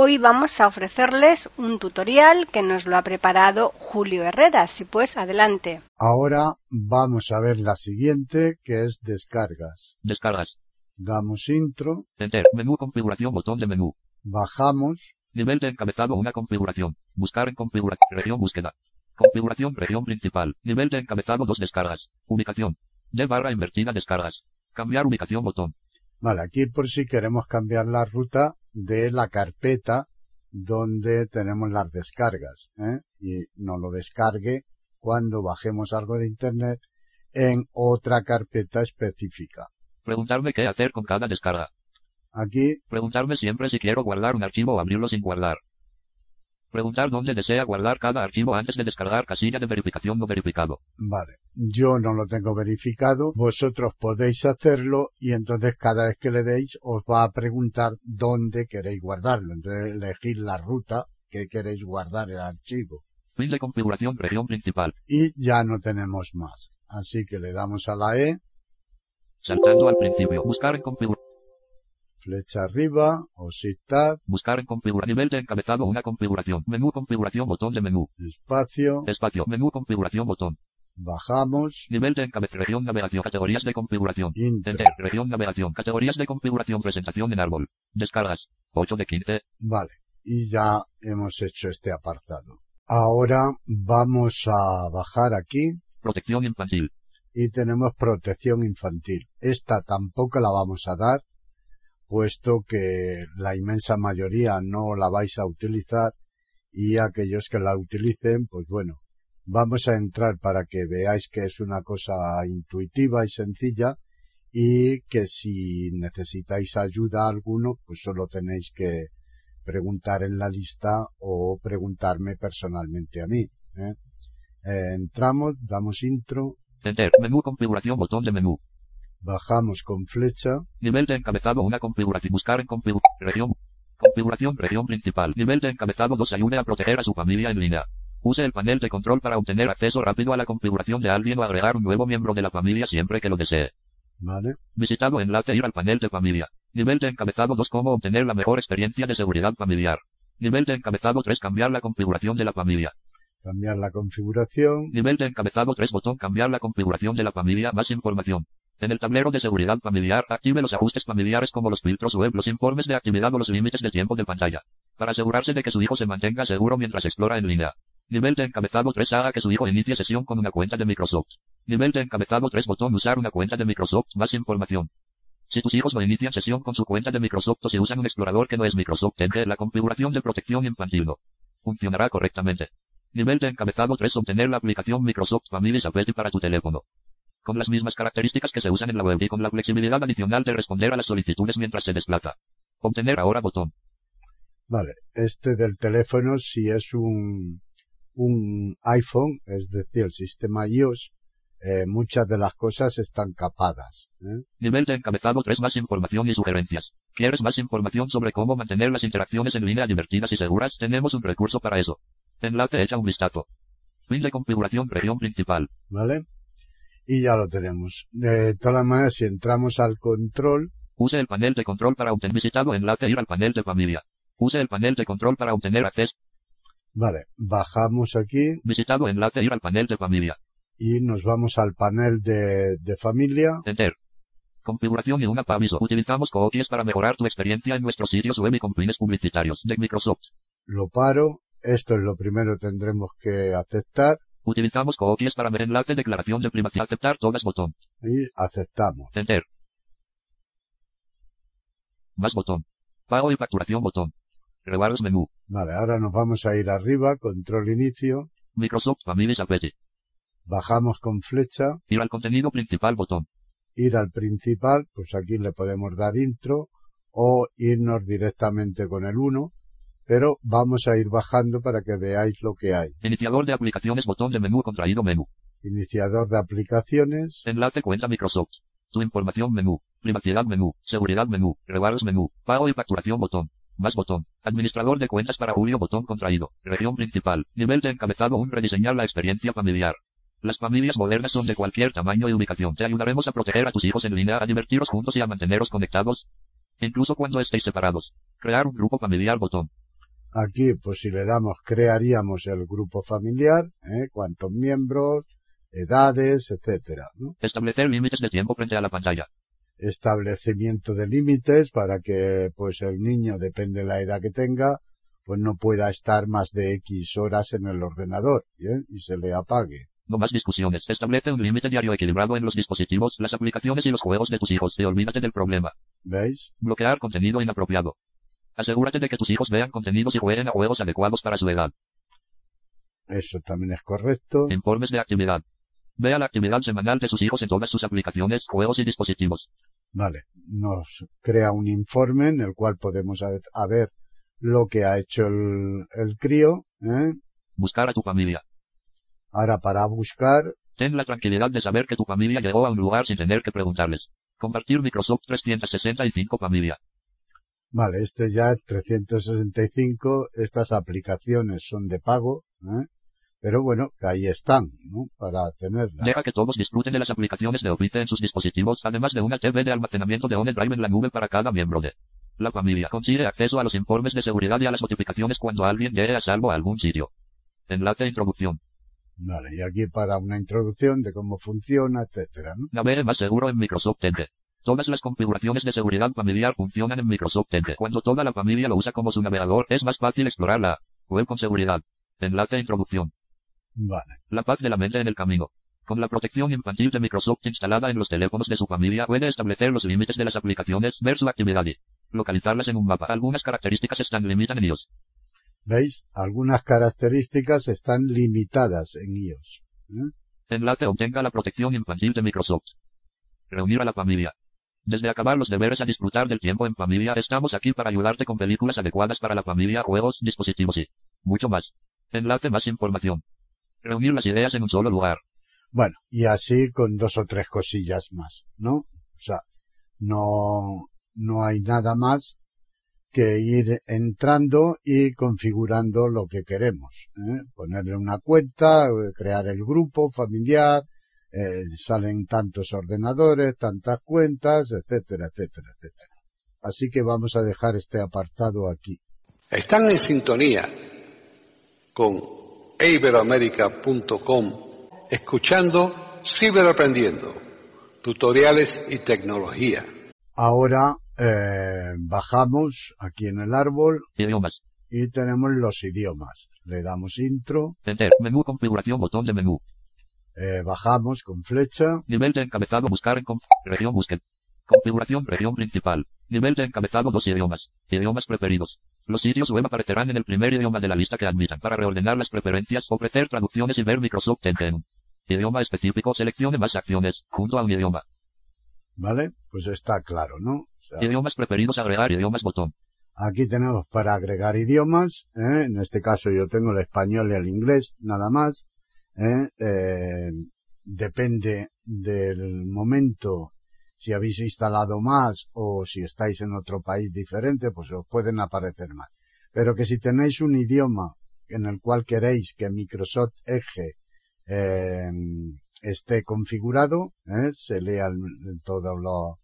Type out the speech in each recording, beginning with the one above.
Hoy vamos a ofrecerles un tutorial que nos lo ha preparado Julio Herrera. Si pues, adelante. Ahora vamos a ver la siguiente que es descargas. Descargas. Damos intro. Enter. Menú configuración. Botón de menú. Bajamos. Nivel de encabezado. Una configuración. Buscar en configuración. Región búsqueda. Configuración región principal. Nivel de encabezado 2 descargas. Ubicación. De barra invertida descargas. Cambiar ubicación botón. Vale, aquí por si queremos cambiar la ruta de la carpeta donde tenemos las descargas. ¿eh? Y nos lo descargue cuando bajemos algo de internet en otra carpeta específica. Preguntarme qué hacer con cada descarga. Aquí. Preguntarme siempre si quiero guardar un archivo o abrirlo sin guardar. Preguntar dónde desea guardar cada archivo antes de descargar casilla de verificación no verificado. Vale. Yo no lo tengo verificado. Vosotros podéis hacerlo y entonces cada vez que le deis os va a preguntar dónde queréis guardarlo. Entonces elegir la ruta que queréis guardar el archivo. Fin de configuración región principal. Y ya no tenemos más. Así que le damos a la E. Saltando al principio. Buscar en configuración flecha arriba, o Tab. Buscar en configuración. Nivel de encabezado una configuración. Menú configuración botón de menú. Espacio. Espacio. Menú configuración botón. Bajamos. Nivel de encabezado. Región navegación. Categorías de configuración. Enter. Región navegación. Categorías de configuración. Presentación en árbol. Descargas. 8 de 15. Vale. Y ya hemos hecho este apartado. Ahora vamos a bajar aquí. Protección infantil. Y tenemos protección infantil. Esta tampoco la vamos a dar puesto que la inmensa mayoría no la vais a utilizar y aquellos que la utilicen, pues bueno, vamos a entrar para que veáis que es una cosa intuitiva y sencilla y que si necesitáis ayuda alguno, pues solo tenéis que preguntar en la lista o preguntarme personalmente a mí. Eh, entramos, damos intro. Enter, menú configuración, botón de menú. Bajamos con flecha. Nivel de encabezado una configuración. Buscar en configuración. Región. Configuración región principal. Nivel de encabezado 2 ayude a proteger a su familia en línea. Use el panel de control para obtener acceso rápido a la configuración de alguien o agregar un nuevo miembro de la familia siempre que lo desee. Vale. Visitado enlace ir al panel de familia. Nivel de encabezado 2 cómo obtener la mejor experiencia de seguridad familiar. Nivel de encabezado 3 cambiar la configuración de la familia. Cambiar la configuración. Nivel de encabezado 3 botón cambiar la configuración de la familia más información. En el tablero de seguridad familiar, active los ajustes familiares como los filtros web, los informes de actividad o los límites de tiempo de pantalla. Para asegurarse de que su hijo se mantenga seguro mientras explora en línea. Nivel de encabezado 3 haga que su hijo inicie sesión con una cuenta de Microsoft. Nivel de encabezado 3 botón usar una cuenta de Microsoft, más información. Si tus hijos no inician sesión con su cuenta de Microsoft o si usan un explorador que no es Microsoft, tendré la configuración de protección infantil no. Funcionará correctamente. Nivel de encabezado 3 obtener la aplicación Microsoft Family Safety para tu teléfono con las mismas características que se usan en la web y con la flexibilidad adicional de responder a las solicitudes mientras se desplaza. Obtener ahora botón. Vale, este del teléfono si es un, un iPhone, es decir, el sistema iOS, eh, muchas de las cosas están capadas. ¿eh? Nivel de encabezado 3 más información y sugerencias. ¿Quieres más información sobre cómo mantener las interacciones en línea divertidas y seguras? Tenemos un recurso para eso. Enlace echa un vistazo. Fin de configuración región principal. ¿Vale? Y ya lo tenemos. De todas maneras, si entramos al control. Use el panel de control para obtener visitado enlace ir al panel de familia. Use el panel de control para obtener acceso. Vale, bajamos aquí. Visitado enlace ir al panel de familia. Y nos vamos al panel de, de familia. Enter. Configuración y una aviso. Utilizamos cookies para mejorar tu experiencia en nuestros sitios web y con fines publicitarios de Microsoft. Lo paro. Esto es lo primero que tendremos que aceptar. Utilizamos cookies para ver enlace declaración de privacidad. Aceptar todas botón. Y aceptamos. Enter. Más botón. Pago y facturación botón. Rewards menú. Vale, ahora nos vamos a ir arriba, control inicio. Microsoft Family Safety. Bajamos con flecha. Ir al contenido principal botón. Ir al principal, pues aquí le podemos dar intro o irnos directamente con el 1. Pero vamos a ir bajando para que veáis lo que hay. Iniciador de aplicaciones, botón de menú contraído menú. Iniciador de aplicaciones, Enlace cuenta Microsoft. Tu información menú. Privacidad menú. Seguridad menú. Regalos menú. Pago y facturación botón. Más botón. Administrador de cuentas para Julio botón contraído. Región principal. Nivel de encabezado un rediseñar la experiencia familiar. Las familias modernas son de cualquier tamaño y ubicación. Te ayudaremos a proteger a tus hijos en línea, a divertiros juntos y a manteneros conectados. Incluso cuando estéis separados. Crear un grupo familiar botón. Aquí pues si le damos crearíamos el grupo familiar, ¿eh? cuántos miembros, edades, etcétera, ¿no? Establecer límites de tiempo frente a la pantalla. establecimiento de límites para que pues el niño, depende de la edad que tenga, pues no pueda estar más de X horas en el ordenador ¿bien? y se le apague. No más discusiones. Establece un límite diario equilibrado en los dispositivos, las aplicaciones y los juegos de tus hijos. Te olvídate del problema. ¿Veis? Bloquear contenido inapropiado. Asegúrate de que tus hijos vean contenidos y jueguen a juegos adecuados para su edad. Eso también es correcto. Informes de actividad. Vea la actividad semanal de sus hijos en todas sus aplicaciones, juegos y dispositivos. Vale. Nos crea un informe en el cual podemos a ver, lo que ha hecho el, el crío. ¿eh? Buscar a tu familia. Ahora para buscar, Ten la tranquilidad de saber que tu familia llegó a un lugar sin tener que preguntarles. Compartir Microsoft 365 familia. Vale, este ya es 365, estas aplicaciones son de pago, ¿eh? pero bueno, que ahí están, ¿no? Para tenerlas. Deja que todos disfruten de las aplicaciones de Office en sus dispositivos, además de una TV de almacenamiento de OneDrive en la nube para cada miembro de la familia. Consigue acceso a los informes de seguridad y a las notificaciones cuando alguien llegue a salvo a algún sitio. Enlace introducción. Vale, y aquí para una introducción de cómo funciona, etcétera, ¿no? Navegue más seguro en Microsoft Edge. Todas las configuraciones de seguridad familiar funcionan en Microsoft Edge. Cuando toda la familia lo usa como su navegador, es más fácil explorar la web con seguridad. Enlace introducción. Vale, La paz de la mente en el camino. Con la protección infantil de Microsoft instalada en los teléfonos de su familia, puede establecer los límites de las aplicaciones, ver su actividad y localizarlas en un mapa. Algunas características están limitan en iOS. ¿veis? Algunas características están limitadas en iOS. ¿eh? Enlace obtenga la protección infantil de Microsoft. Reunir a la familia. Desde acabar los deberes a disfrutar del tiempo en familia, estamos aquí para ayudarte con películas adecuadas para la familia, juegos, dispositivos y mucho más. Enlace más información. Reunir las ideas en un solo lugar. Bueno, y así con dos o tres cosillas más, ¿no? O sea, no, no hay nada más que ir entrando y configurando lo que queremos. ¿eh? Ponerle una cuenta, eh, crear el grupo familiar, eh, salen tantos ordenadores, tantas cuentas, etcétera, etcétera, etcétera. Así que vamos a dejar este apartado aquí. Están en sintonía con iberoamerica.com escuchando Ciberaprendiendo, tutoriales y tecnología. Ahora eh, bajamos aquí en el árbol Idiomas. y tenemos los idiomas. Le damos intro, Enter. Menú configuración botón de menú. Eh, bajamos con flecha, Nivel de encabezado buscar en conf- región búsqueda. Configuración región principal. Nivel de encabezado dos idiomas. Idiomas preferidos. Los sitios web aparecerán en el primer idioma de la lista que admitan. Para reordenar las preferencias, ofrecer traducciones y ver Microsoft en idioma específico, seleccione más acciones, junto a un idioma. ¿vale? Pues está claro, ¿no? O sea, Idiomas preferidos agregar idiomas botón. Aquí tenemos para agregar idiomas, ¿eh? en este caso yo tengo el español y el inglés, nada más. ¿Eh? Eh, depende del momento, si habéis instalado más o si estáis en otro país diferente, pues os pueden aparecer más. Pero que si tenéis un idioma en el cual queréis que Microsoft Edge eh, esté configurado, ¿eh? se lean todos los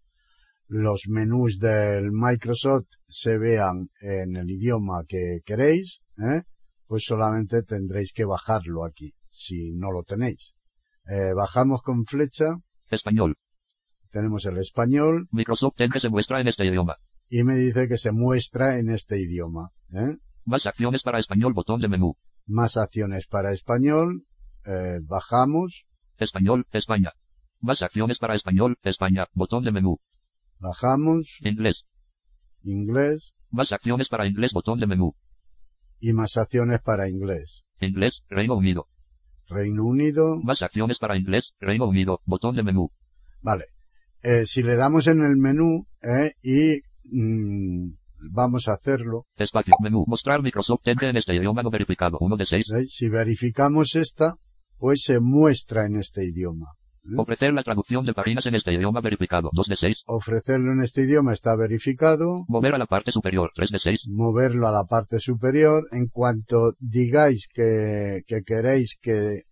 los menús del Microsoft se vean en el idioma que queréis, ¿eh? pues solamente tendréis que bajarlo aquí, si no lo tenéis. Eh, bajamos con flecha, Español. tenemos el español Microsoft Edge se muestra en este idioma. y me dice que se muestra en este idioma. ¿eh? Más acciones para español botón de menú. Más acciones para español, eh, bajamos, Español, España. Más acciones para español, España, botón de menú. bajamos, Inglés. inglés Más acciones para inglés, botón de menú. y más acciones para inglés. Inglés, Reino Unido. Reino Unido, Más acciones para inglés, Reino Unido, botón de menú. Vale. Eh, si le damos en el menú eh, y mm, vamos a hacerlo. Espacio. Menú. Mostrar Microsoft Edge en este idioma no verificado. 1 de 6. ¿Veis? Si verificamos esta, pues se muestra en este idioma. ¿Eh? Ofrecer la traducción de páginas en este idioma verificado. 2 de 6. Ofrecerlo en este idioma está verificado. Mover a la parte superior. 3 de 6. Moverlo a la parte superior. En cuanto digáis que, que queréis que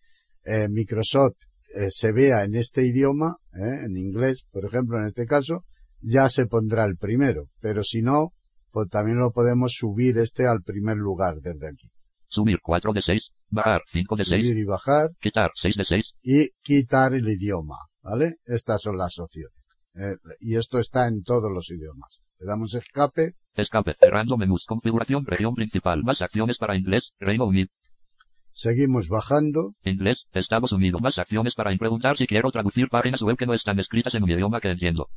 eh, Microsoft eh, se vea en este idioma, ¿eh? en inglés, por ejemplo, en este caso, ya se pondrá el primero. Pero si no, pues también lo podemos subir este al primer lugar desde aquí. Subir 4 de 6. Bajar 5 de 6. Subir y bajar Quitar 6 de 6. y quitar el idioma, ¿vale? Estas son las opciones. Eh, y esto está en todos los idiomas. Le damos escape, Escape. Cerrando menús. Configuración. Región principal. Más acciones para inglés. Reino Unido. seguimos bajando, Inglés. Estados Unidos. Más acciones para preguntar si quiero traducir páginas web que no están escritas en un idioma que entiendo.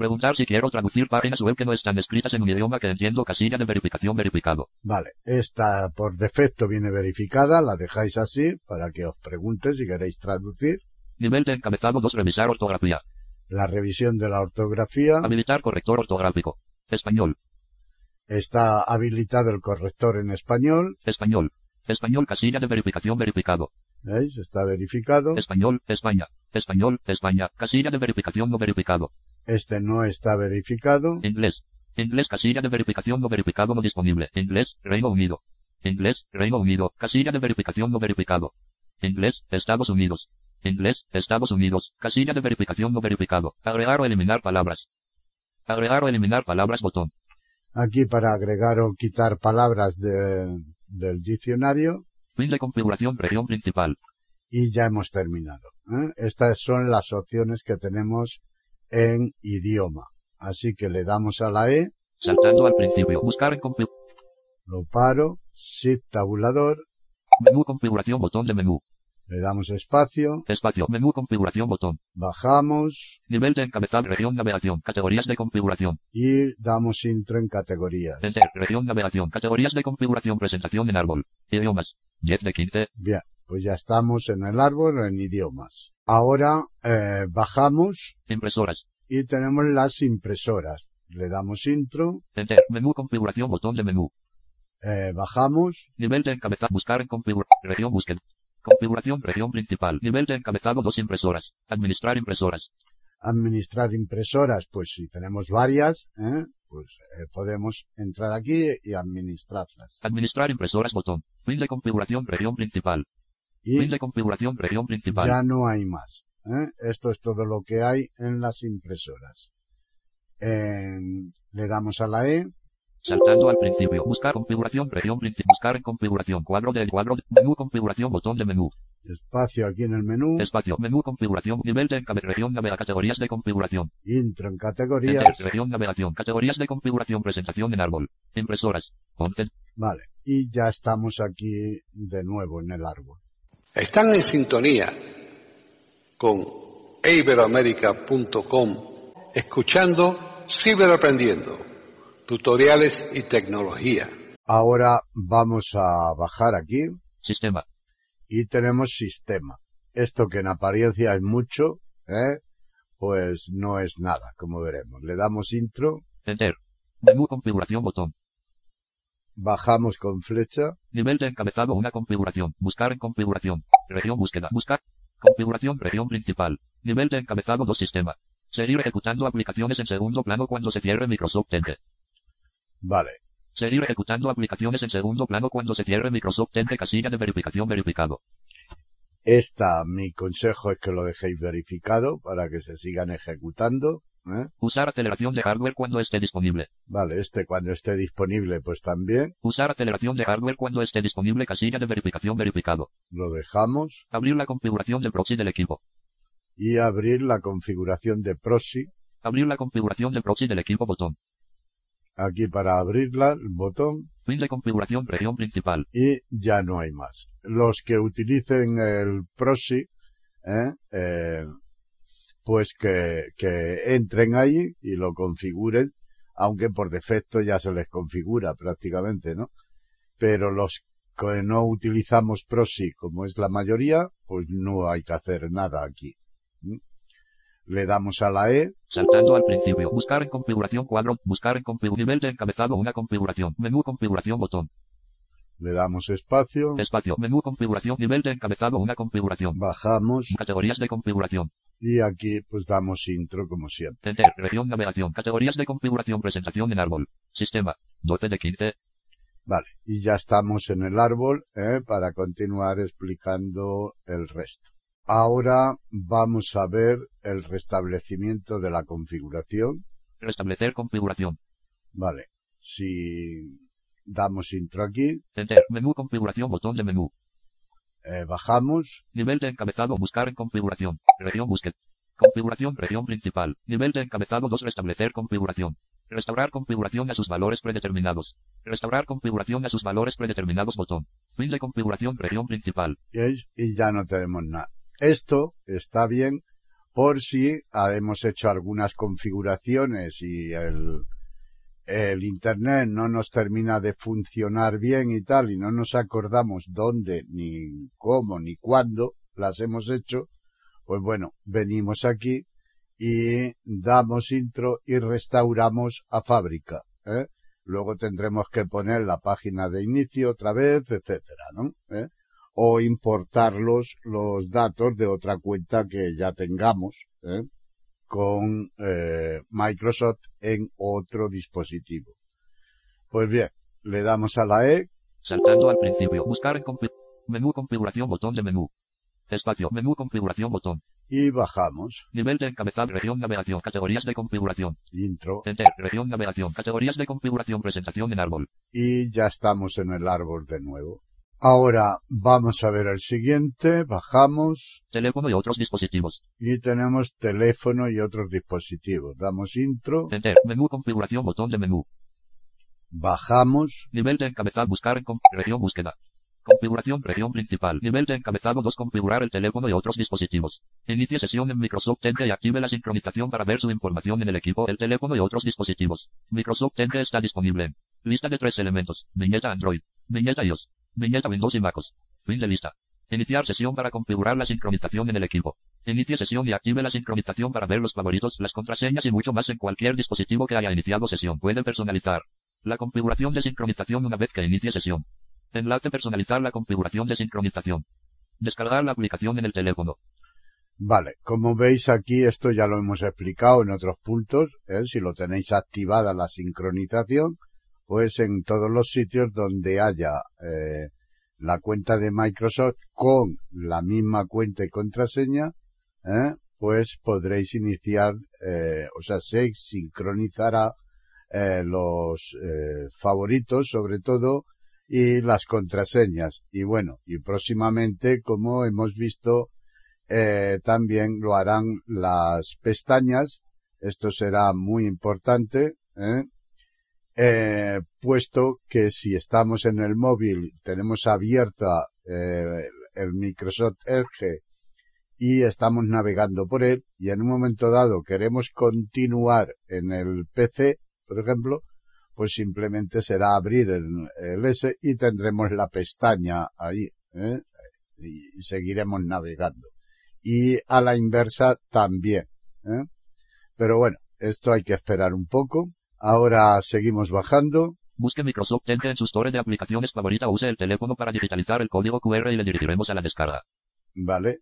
Preguntar si quiero traducir páginas web que no están escritas en un idioma que entiendo. Casilla de verificación verificado. vale, esta por defecto viene verificada, la dejáis así para que os pregunte si queréis traducir. Nivel de encabezado 2. Revisar ortografía. La revisión de la ortografía, Habilitar corrector ortográfico. Español. está habilitado el corrector en español, Español. Español. Casilla de verificación verificado. ¿veis? Está verificado. Español. España. Español. España. Casilla de verificación no verificado. Este no está verificado. Inglés. Inglés. Casilla de verificación no verificado no disponible. Inglés. Reino Unido. Inglés. Reino Unido. Casilla de verificación no verificado. Inglés. Estados Unidos. Inglés. Estados Unidos. Casilla de verificación no verificado. Agregar o eliminar palabras. Agregar o eliminar palabras botón. Aquí para agregar o quitar palabras de- del diccionario Fin de configuración región principal. y ya hemos terminado. ¿eh? Estas son las opciones que tenemos en idioma. Así que le damos a la E, Saltando al principio. Buscar en config. lo paro, Shift tabulador, Menú configuración botón de menú. le damos espacio, Espacio. Menú configuración botón. bajamos Nivel de encabezado región navegación. Categorías de configuración. y damos intro en categorías. Enter. Región navegación. Categorías de configuración. Presentación en árbol. Idiomas. 10 de 15. Bien, pues ya estamos en el árbol en idiomas. Ahora eh, bajamos Impresoras. y tenemos las impresoras. Le damos intro, Enter. Menú configuración botón de menú. eh, bajamos, Nivel de encabezado. Buscar en configuración. Región búsqueda. Configuración. Región principal. Nivel de encabezado. Dos impresoras. Administrar impresoras. administrar impresoras, pues si tenemos varias, ¿eh? pues eh, podemos entrar aquí y administrarlas. Administrar impresoras botón. Fin de configuración. Región principal. Y de configuración. Región principal. ya no hay más. ¿eh? Esto es todo lo que hay en las impresoras. En- le damos a la E, Saltando al principio. Buscar configuración. Región principal. Buscar en configuración. Cuadro del cuadro. de- Menú configuración. Botón de menú. espacio aquí en el menú, Espacio. Menú configuración. Nivel de encabezado. Región navega. Categorías de configuración. intro en Enter. categorías, Región navegación. Categorías de configuración. Presentación en árbol. Impresoras. Content. vale, y ya estamos aquí de nuevo en el árbol. Están en sintonía con iberoamérica.com escuchando Ciberaprendiendo, tutoriales y tecnología. Ahora vamos a bajar aquí Sistema. y tenemos sistema. Esto que en apariencia es mucho, ¿eh? pues no es nada, como veremos. Le damos intro, Enter. Menú configuración. Botón. Bajamos con flecha, Nivel de encabezado. Una configuración. Buscar en configuración. Región búsqueda. Buscar. Configuración. Región principal. Nivel de encabezado. Dos sistema. Seguir ejecutando aplicaciones en segundo plano cuando se cierre Microsoft Edge. vale. Seguir ejecutando aplicaciones en segundo plano cuando se cierre Microsoft Edge. Casilla de verificación verificado. Esta, mi consejo es que lo dejéis verificado para que se sigan ejecutando, ¿eh? Usar aceleración de hardware cuando esté disponible. Vale, este cuando esté disponible pues también Usar aceleración de hardware cuando esté disponible. Casilla de verificación verificado. lo dejamos Abrir la configuración de proxy del equipo. y abrir la configuración de proxy. Abrir la configuración de proxy del equipo botón. Aquí para abrirla, el botón, Fin de configuración región principal. y ya no hay más. Los que utilicen el proxy, ¿eh? Eh, pues que, que entren ahí y lo configuren, aunque por defecto ya se les configura prácticamente, ¿no? Pero los que no utilizamos proxy, como es la mayoría, pues no hay que hacer nada aquí. Le damos a la E. Saltando al principio. Buscar en configuración cuadro. Buscar en configuración. Nivel de encabezado una configuración. Menú configuración botón. Le damos espacio. Espacio. Menú configuración. Nivel de encabezado una configuración. Bajamos. Categorías de configuración. Y aquí pues damos intro como siempre. Enter. Región navegación. Categorías de configuración. Presentación en árbol. Sistema. 12 de 15. Vale. Y ya estamos en el árbol ¿eh? para continuar explicando el resto. Ahora vamos a ver el restablecimiento de la configuración. Restablecer configuración. Vale. Si damos intro aquí. Enter. Menú configuración. Botón de menú. Eh, bajamos. Nivel de encabezado. Buscar en configuración. Región búsqueda. Configuración. Región principal. Nivel de encabezado 2. Restablecer configuración. Restaurar configuración a sus valores predeterminados. Restaurar configuración a sus valores predeterminados. Botón. Fin de configuración. Región principal. Y ya no tenemos nada. Esto está bien por si hemos hecho algunas configuraciones y el, el Internet no nos termina de funcionar bien y tal, y no nos acordamos dónde, ni cómo, ni cuándo las hemos hecho, pues bueno, venimos aquí y damos intro y restauramos a fábrica. ¿eh? Luego tendremos que poner la página de inicio otra vez, etcétera, ¿no? ¿Eh? o importarlos los datos de otra cuenta que ya tengamos ¿eh? Con eh, Microsoft en otro dispositivo. Pues bien, le damos a la E. Saltando al principio. Buscar en menú configuración botón de menú. Espacio. Menú configuración botón. Y bajamos. Nivel de encabezado. Región navegación. Categorías de configuración. Intro. Enter. Región navegación. Categorías de configuración. Presentación en árbol. Y ya estamos en el árbol de nuevo. Ahora vamos a ver el siguiente, bajamos. Teléfono y otros dispositivos. Y tenemos teléfono y otros dispositivos. Damos intro. Enter. Menú configuración botón de menú. Bajamos. Nivel de encabezado buscar en región búsqueda. Configuración región principal. Nivel de encabezado 2 configurar el teléfono y otros dispositivos. Inicie sesión en Microsoft Edge y active la sincronización para ver su información en el equipo, el teléfono y otros dispositivos. Microsoft Edge está disponible en lista de tres elementos. Viñeta Android. Viñeta iOS. Viñeta Windows y MacOS. Fin de lista. Iniciar sesión para configurar la sincronización en el equipo. Inicie sesión y active la sincronización para ver los favoritos, las contraseñas y mucho más en cualquier dispositivo que haya iniciado sesión. Puede personalizar la configuración de sincronización una vez que inicie sesión. Enlace personalizar la configuración de sincronización. Descargar la aplicación en el teléfono. Vale, como veis aquí esto ya lo hemos explicado en otros puntos, ¿eh? si lo tenéis activada la sincronización, pues en todos los sitios donde haya eh, la cuenta de Microsoft con la misma cuenta y contraseña, ¿eh? pues podréis iniciar, eh, o sea, se sincronizará eh, los eh, favoritos sobre todo y las contraseñas. Y bueno, y próximamente, como hemos visto, eh, también lo harán las pestañas. Esto será muy importante. ¿eh? Eh, puesto que si estamos en el móvil tenemos abierta eh, el Microsoft Edge y estamos navegando por él y en un momento dado queremos continuar en el PC, por ejemplo, pues simplemente será abrir el, el S y tendremos la pestaña ahí ¿eh? y seguiremos navegando. Y a la inversa también. ¿eh? Pero bueno, esto hay que esperar un poco. Ahora seguimos bajando. Busque Microsoft Edge en su store de aplicaciones favorita use el teléfono para digitalizar el código QR y le dirigiremos a la descarga. Vale.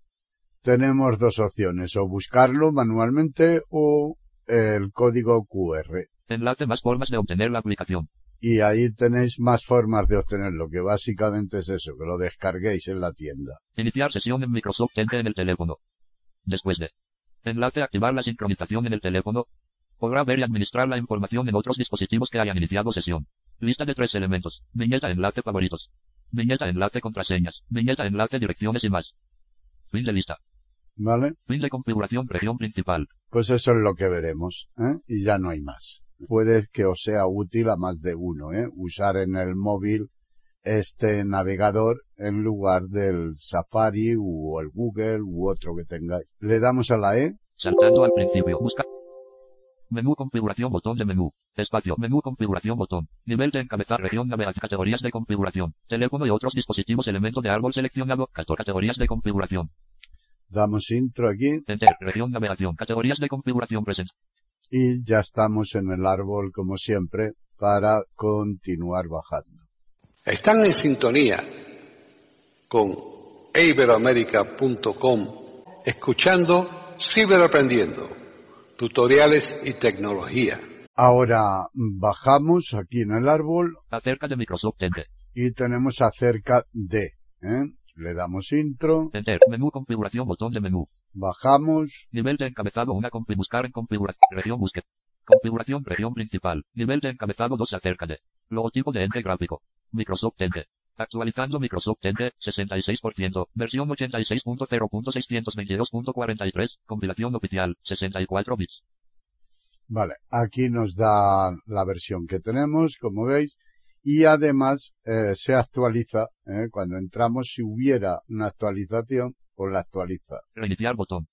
Tenemos dos opciones, o buscarlo manualmente o el código QR. Enlace más formas de obtener la aplicación. Y ahí tenéis más formas de obtenerlo, que básicamente es eso, que lo descarguéis en la tienda. Iniciar sesión en Microsoft Edge en el teléfono. Después de. Enlace activar la sincronización en el teléfono. Podrá ver y administrar la información en otros dispositivos que hayan iniciado sesión. Lista de tres elementos. Viñeta enlace favoritos. Viñeta enlace contraseñas. Viñeta enlace direcciones y más. Fin de lista. ¿Vale? Fin de configuración región principal. Pues eso es lo que veremos, ¿eh? Y ya no hay más. Puede que os sea útil a más de uno, ¿eh? Usar en el móvil este navegador en lugar del Safari o el Google u otro que tengáis. Le damos a la E. Saltando al principio. Busca. Menú configuración botón de menú. Espacio. Menú configuración botón. Nivel de encabezar región navegación categorías de configuración. Teléfono y otros dispositivos elemento de árbol seleccionado. Categorías de configuración. Damos intro aquí Enter. Región navegación. Categorías de configuración present. y ya estamos en el árbol como siempre para continuar bajando. Están en sintonía con iberoamérica.com escuchando Ciberaprendiendo, tutoriales y tecnología. Ahora bajamos aquí en el árbol Acerca de Microsoft Enter. y tenemos acerca de, ¿eh? le damos intro, Enter. Menú configuración. Botón de menú. bajamos, Nivel de encabezado 1. Config buscar en configuración. Región búsqueda. Configuración. Región principal. Nivel de encabezado 2. Acerca de. Logotipo de ente gráfico. Microsoft Ente. Actualizando Microsoft Ente, 66%, versión 86.0.622.43, compilación oficial, 64 bits. Vale, aquí nos da la versión que tenemos, como veis, y además eh, se actualiza, eh, cuando entramos, si hubiera una actualización, pues la actualiza, Reiniciar botón.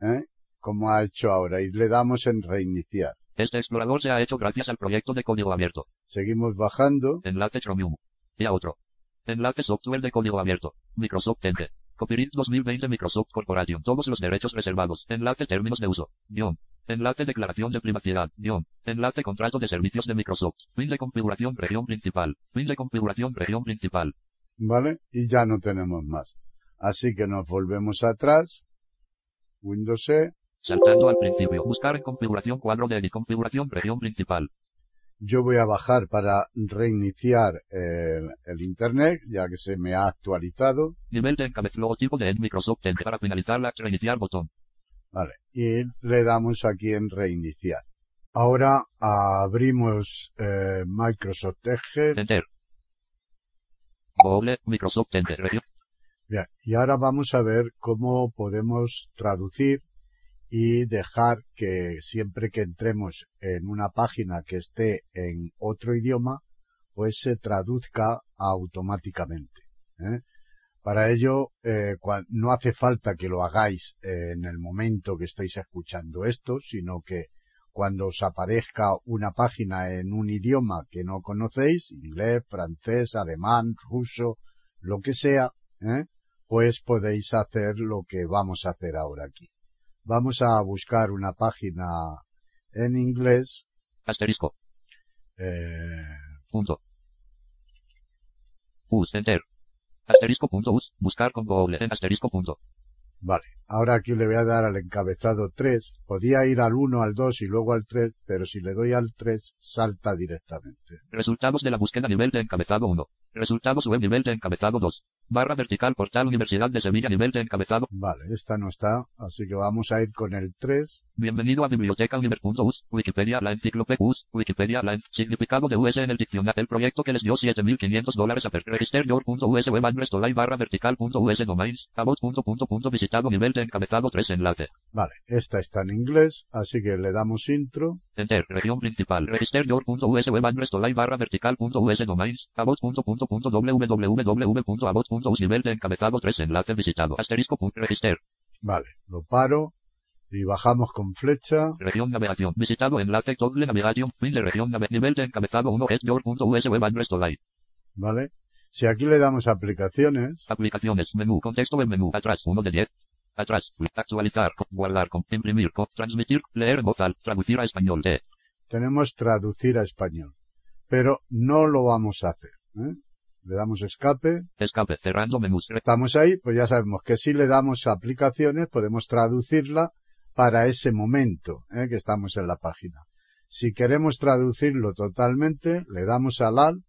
eh, como ha hecho ahora, y le damos en reiniciar. Este explorador se ha hecho gracias al proyecto de código abierto. Seguimos bajando, Enlace Chromium. Y a otro. Enlace software de código abierto. Microsoft Ente. Copyright 2020 Microsoft Corporation. Todos los derechos reservados. Enlace términos de uso. Guión. Enlace declaración de privacidad. Guión. Enlace contrato de servicios de Microsoft. Fin de configuración región principal. Fin de configuración región principal. ¿vale? Y ya no tenemos más. Así que nos volvemos atrás, Windows E, Saltando al principio. Buscar en configuración cuadro de. Configuración región principal. Yo voy a bajar para reiniciar el, el Internet, ya que se me ha actualizado, Nivel de encabezado. Logotipo de Microsoft Ente. Para finalizar la reiniciar botón. Vale, y le damos aquí en reiniciar. Ahora abrimos eh, Microsoft Edge. Enter. Google. Microsoft. Región. Bien, y ahora vamos a ver cómo podemos traducir y dejar que siempre que entremos en una página que esté en otro idioma, pues se traduzca automáticamente. ¿eh? Para ello, eh, no hace falta que lo hagáis en el momento que estáis escuchando esto, sino que cuando os aparezca una página en un idioma que no conocéis, inglés, francés, alemán, ruso, lo que sea, ¿eh? pues podéis hacer lo que vamos a hacer ahora aquí. Vamos a buscar una página en inglés, Asterisco. eh, Punto. Us. Enter. Asterisco punto us. Buscar con Google. En asterisco punto. Vale, ahora aquí le voy a dar al encabezado 3. Podía ir al 1, al 2 y luego al 3, pero si le doy al 3 salta directamente. Resultados de la búsqueda nivel de encabezado 1. Resultados web nivel de encabezado 2. Barra vertical portal Universidad de Sevilla nivel de encabezado. Vale, esta no está, así que vamos a ir con el 3. Bienvenido a biblioteca univer.us. Wikipedia la enciclopedia US. Wikipedia la significado de US en el diccionario. El proyecto que les dio 7500 dólares a per register your.us web address barra vertical punto US domains. About punto punto punto visitado nivel de encabezado 3 enlace. Vale, esta está en inglés, así que le damos intro. Enter, región principal, register your.us web address to live barra vertical punto US domains, about punto punto punto www.about.us nivel de encabezado 3 enlace visitado, asterisco punto register, Vale, lo paro y bajamos con flecha. región navegación, visitado enlace toggle navigation, fin de región nave, nivel de encabezado 1 es your.us web address to live, ¿Vale? Si aquí le damos aplicaciones, aplicaciones, menú, contexto del menú, atrás, 1 de 10, atrás, actualizar, guardar, imprimir, transmitir, leer voz alta, traducir a español, de, tenemos traducir a español. Pero no lo vamos a hacer. ¿eh? Le damos escape. escape, cerrando menús, Estamos ahí, pues ya sabemos que si le damos aplicaciones podemos traducirla para ese momento ¿eh? que estamos en la página. Si queremos traducirlo totalmente, le damos al AL,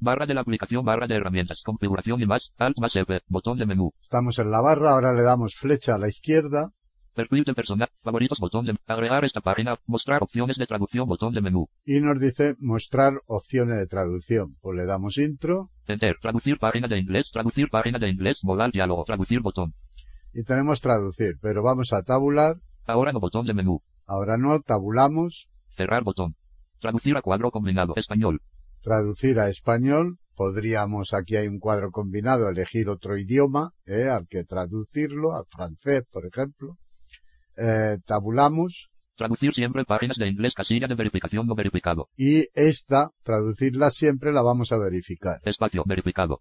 barra de la aplicación, barra de herramientas, configuración y más, alt más F, botón de menú, estamos en la barra, ahora le damos flecha a la izquierda, Perfil de personal, favoritos, botón de agregar esta página, mostrar opciones de traducción, botón de menú. y nos dice mostrar opciones de traducción. Pues le damos intro Enter, traducir página de inglés, traducir página de inglés, modal diálogo, traducir botón. y tenemos traducir, pero vamos a tabular, Ahora no botón de menú. ahora no, tabulamos, Cerrar botón. Traducir a cuadro combinado, español. Traducir a español, podríamos, aquí hay un cuadro combinado, elegir otro idioma, ¿eh? al que traducirlo, al francés, por ejemplo. Eh, tabulamos Traducir siempre páginas de inglés, casilla de verificación no verificado. y esta, traducirla siempre, la vamos a verificar. Espacio, verificado.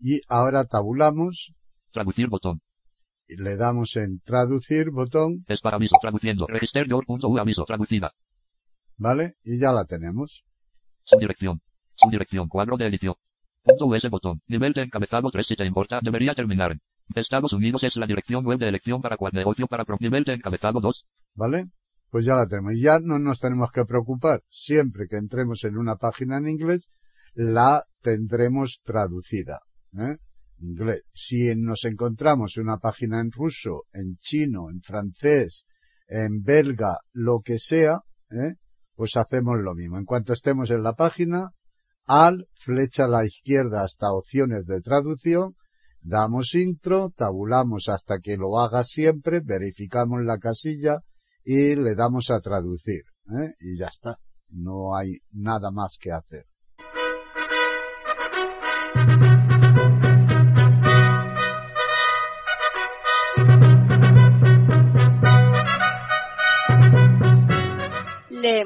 Y ahora tabulamos Traducir botón. le damos en traducir botón, Es para aviso, traduciendo. Register your.u aviso, traducida. ¿vale? Y ya la tenemos. Subdirección. Subdirección, cuadro de edición. Punto US botón. Nivel de encabezado 3 si te importa, debería terminar. Estados Unidos es la dirección web de elección para cual negocio para pro. Nivel de encabezado 2. ¿Vale? Pues ya la tenemos. Ya no nos tenemos que preocupar. Siempre que entremos en una página en inglés, la tendremos traducida. ¿eh? Inglés. Si nos encontramos una página en ruso, en chino, en francés, en belga, lo que sea, ¿eh? Pues hacemos lo mismo. En cuanto estemos en la página, al, flecha a la izquierda hasta opciones de traducción, damos intro, tabulamos hasta que lo haga siempre, verificamos la casilla y le damos a traducir. ¿eh? Y ya está. No hay nada más que hacer.